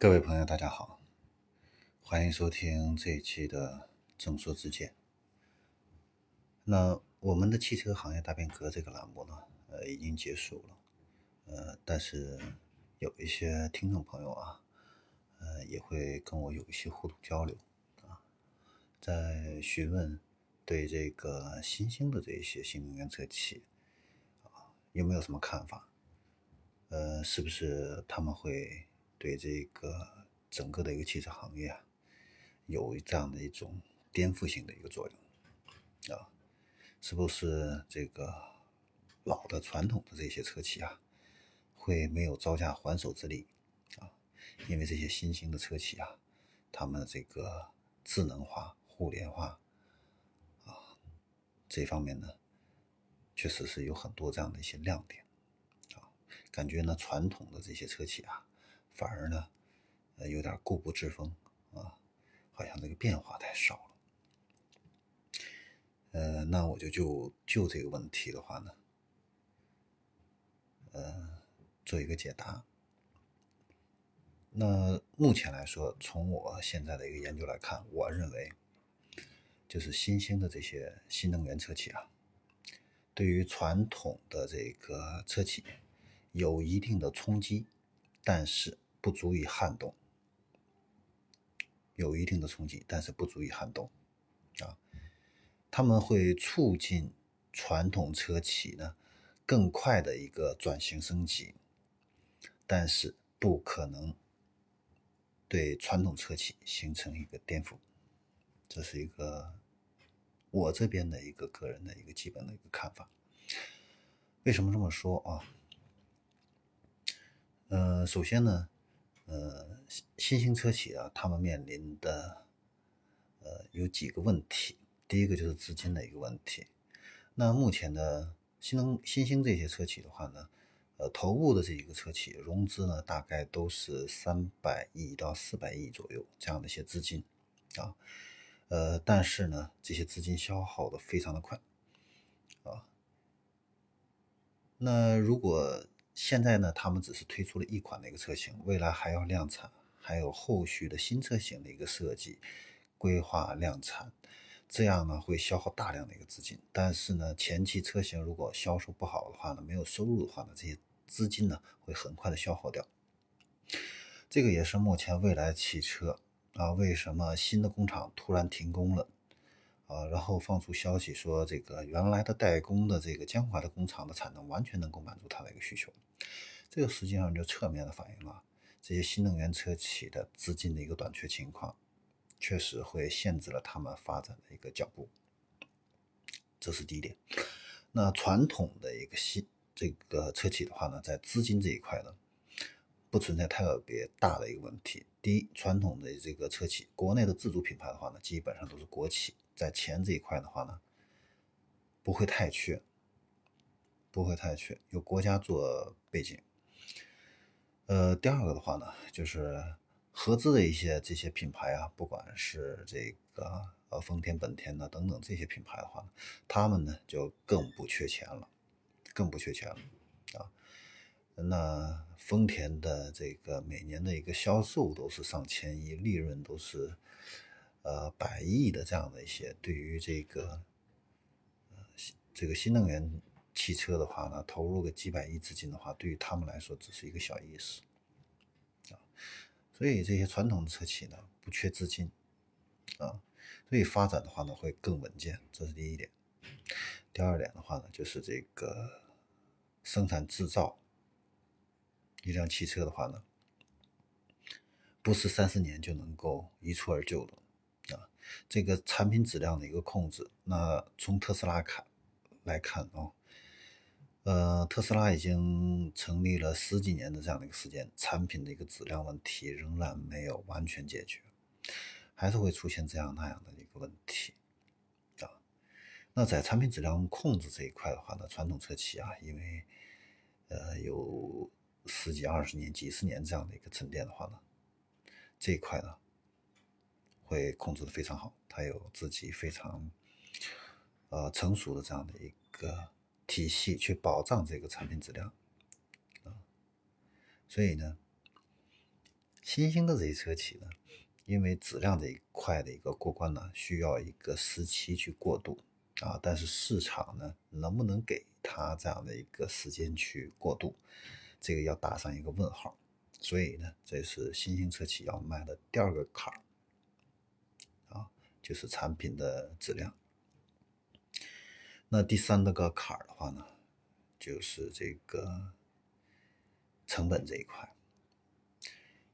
各位朋友，大家好，欢迎收听这一期的正说之见。那我们的汽车行业大变革这个栏目呢，呃，已经结束了，呃，但是有一些听众朋友啊，呃，也会跟我有一些互动交流啊，在询问对这个新兴的这一些新能源车企啊，有没有什么看法？呃，是不是他们会？对这个整个的一个汽车行业啊，有这样的一种颠覆性的一个作用啊，是不是这个老的传统的这些车企啊，会没有招架还手之力啊？因为这些新兴的车企啊，他们这个智能化、互联化啊这方面呢，确实是有很多这样的一些亮点啊，感觉呢传统的这些车企啊。反而呢，呃，有点固步自封啊，好像这个变化太少了。呃，那我就就就这个问题的话呢，呃，做一个解答。那目前来说，从我现在的一个研究来看，我认为，就是新兴的这些新能源车企啊，对于传统的这个车企有一定的冲击，但是。不足以撼动，有一定的冲击，但是不足以撼动，啊，他们会促进传统车企呢更快的一个转型升级，但是不可能对传统车企形成一个颠覆，这是一个我这边的一个个人的一个基本的一个看法。为什么这么说啊？呃，首先呢。呃，新兴车企啊，他们面临的呃有几个问题。第一个就是资金的一个问题。那目前的新能新兴这些车企的话呢，呃，头部的这几个车企融资呢，大概都是三百亿到四百亿左右这样的一些资金啊。呃，但是呢，这些资金消耗的非常的快啊。那如果现在呢，他们只是推出了一款的一个车型，未来还要量产，还有后续的新车型的一个设计、规划、量产，这样呢会消耗大量的一个资金。但是呢，前期车型如果销售不好的话呢，没有收入的话呢，这些资金呢会很快的消耗掉。这个也是目前未来汽车啊，为什么新的工厂突然停工了？啊，然后放出消息说，这个原来的代工的这个江淮的工厂的产能完全能够满足它的一个需求，这个实际上就侧面的反映了这些新能源车企的资金的一个短缺情况，确实会限制了他们发展的一个脚步，这是第一点。那传统的一个新这个车企的话呢，在资金这一块呢，不存在特别大的一个问题。第一，传统的这个车企，国内的自主品牌的话呢，基本上都是国企。在钱这一块的话呢，不会太缺，不会太缺，有国家做背景。呃，第二个的话呢，就是合资的一些这些品牌啊，不管是这个呃丰田、本田的等等这些品牌的话，他们呢就更不缺钱了，更不缺钱了啊。那丰田的这个每年的一个销售都是上千亿，利润都是。呃，百亿的这样的一些，对于这个呃这个新能源汽车的话呢，投入个几百亿资金的话，对于他们来说只是一个小意思啊。所以这些传统的车企呢，不缺资金啊，所以发展的话呢会更稳健，这是第一点。第二点的话呢，就是这个生产制造一辆汽车的话呢，不是三四年就能够一蹴而就的。这个产品质量的一个控制，那从特斯拉看来看啊，呃，特斯拉已经成立了十几年的这样的一个时间，产品的一个质量问题仍然没有完全解决，还是会出现这样那样的一个问题啊。那在产品质量控制这一块的话呢，传统车企啊，因为呃有十几二十年、几十年这样的一个沉淀的话呢，这一块呢。会控制的非常好，它有自己非常呃成熟的这样的一个体系去保障这个产品质量啊，所以呢，新兴的这些车企呢，因为质量这一块的一个过关呢，需要一个时期去过渡啊，但是市场呢，能不能给它这样的一个时间去过渡，这个要打上一个问号。所以呢，这是新兴车企要迈的第二个坎儿，就是产品的质量。那第三那个坎儿的话呢，就是这个成本这一块。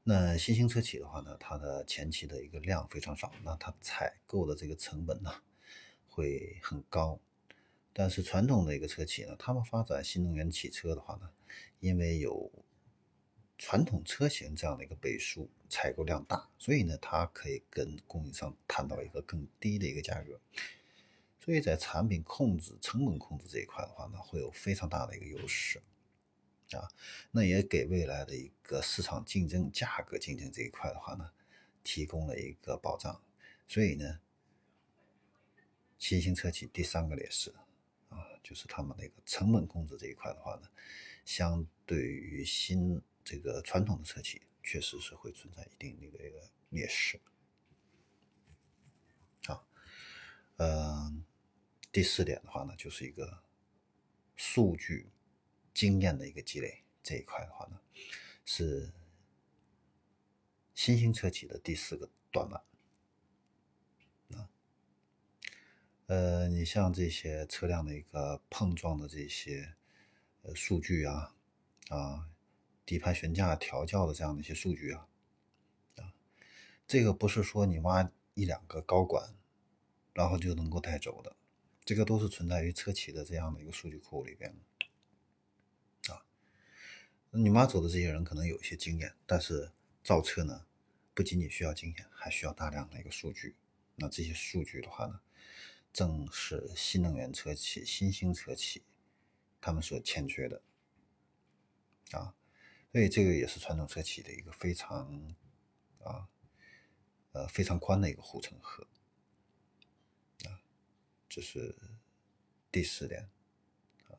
那新兴车企的话呢，它的前期的一个量非常少，那它采购的这个成本呢会很高。但是传统的一个车企呢，他们发展新能源汽车的话呢，因为有传统车型这样的一个背书，采购量大，所以呢，它可以跟供应商谈到一个更低的一个价格，所以在产品控制、成本控制这一块的话呢，会有非常大的一个优势啊。那也给未来的一个市场竞争、价格竞争这一块的话呢，提供了一个保障。所以呢，新兴车企第三个劣势啊，就是他们那个成本控制这一块的话呢，相对于新这个传统的车企确实是会存在一定的一个劣势，啊，嗯，第四点的话呢，就是一个数据经验的一个积累这一块的话呢，是新兴车企的第四个短板，啊，呃，你像这些车辆的一个碰撞的这些呃数据啊，啊。底盘悬架调教的这样的一些数据啊，啊，这个不是说你挖一两个高管，然后就能够带走的，这个都是存在于车企的这样的一个数据库里边，啊，你挖走的这些人可能有一些经验，但是造车呢，不仅仅需要经验，还需要大量的一个数据，那这些数据的话呢，正是新能源车企、新兴车企他们所欠缺的，啊。所以这个也是传统车企的一个非常啊呃非常宽的一个护城河啊，这是第四点啊。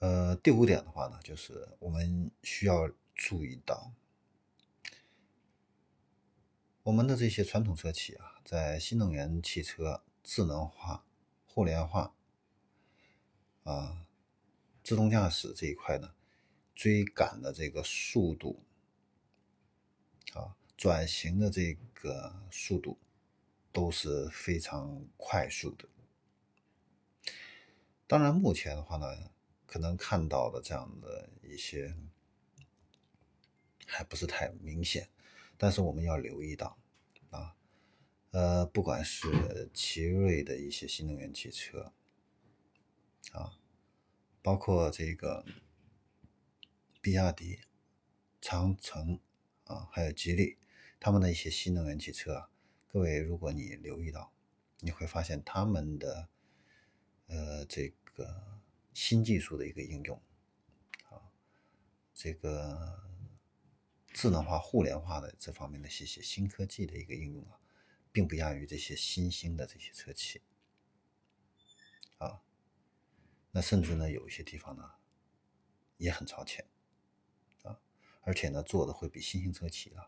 呃，第五点的话呢，就是我们需要注意到，我们的这些传统车企啊，在新能源汽车智能化、互联化啊、自动驾驶这一块呢。追赶的这个速度啊，转型的这个速度都是非常快速的。当然，目前的话呢，可能看到的这样的一些还不是太明显，但是我们要留意到啊，呃，不管是奇瑞的一些新能源汽车啊，包括这个。比亚迪、长城啊，还有吉利，他们的一些新能源汽车啊，各位，如果你留意到，你会发现他们的呃这个新技术的一个应用啊，这个智能化、互联化的这方面的一些新科技的一个应用啊，并不亚于这些新兴的这些车企啊，那甚至呢，有一些地方呢也很超前。而且呢，做的会比新兴车企呢，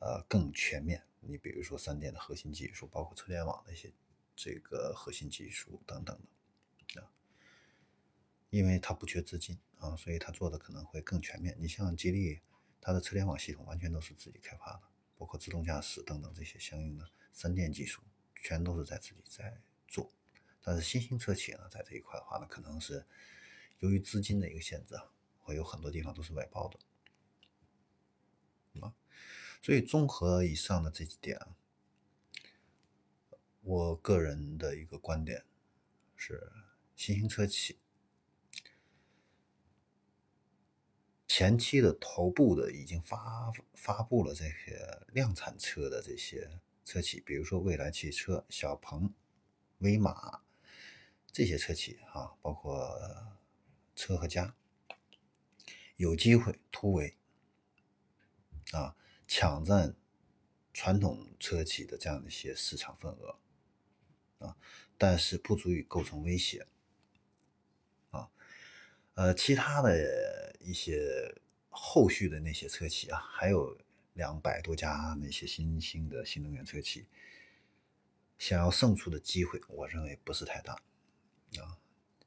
呃，更全面。你比如说三电的核心技术，包括车联网的一些这个核心技术等等的啊，因为它不缺资金啊，所以它做的可能会更全面。你像吉利，它的车联网系统完全都是自己开发的，包括自动驾驶等等这些相应的三电技术，全都是在自己在做。但是新兴车企呢，在这一块的话呢，可能是由于资金的一个限制啊，会有很多地方都是外包的。啊，所以综合以上的这几点，我个人的一个观点是，新兴车企前期的头部的已经发发布了这些量产车的这些车企，比如说蔚来汽车、小鹏、威马这些车企啊，包括车和家，有机会突围。啊，抢占传统车企的这样的一些市场份额啊，但是不足以构成威胁啊。呃，其他的一些后续的那些车企啊，还有两百多家那些新兴的新能源车企，想要胜出的机会，我认为不是太大啊。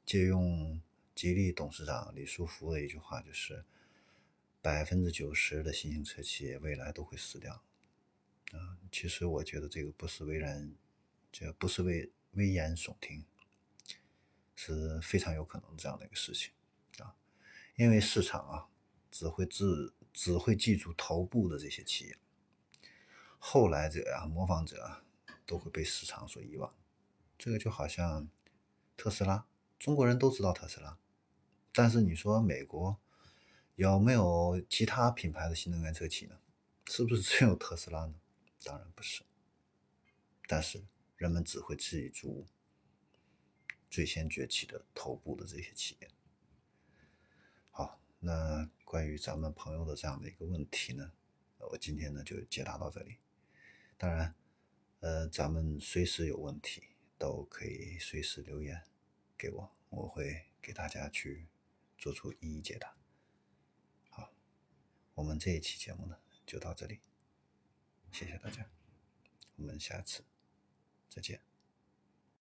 借用吉利董事长李书福的一句话，就是百分之九十的新型车企未来都会死掉啊。其实我觉得这个不是危然，这不是危危言耸听，是非常有可能这样的一个事情啊。因为市场啊，只会只只会记住头部的这些企业，后来者啊、模仿者啊，都会被市场所遗忘。这个就好像特斯拉。中国人都知道特斯拉，但是你说美国有没有其他品牌的新能源车企呢？是不是只有特斯拉呢？当然不是。但是人们只会记住最先崛起的头部的这些企业。好，那关于咱们朋友的这样的一个问题呢，我今天呢就解答到这里。当然，呃，咱们随时有问题都可以随时留言。给我，我会给大家去做出一一解答。我们这一期节目呢就到这里，谢谢大家，我们下次再见。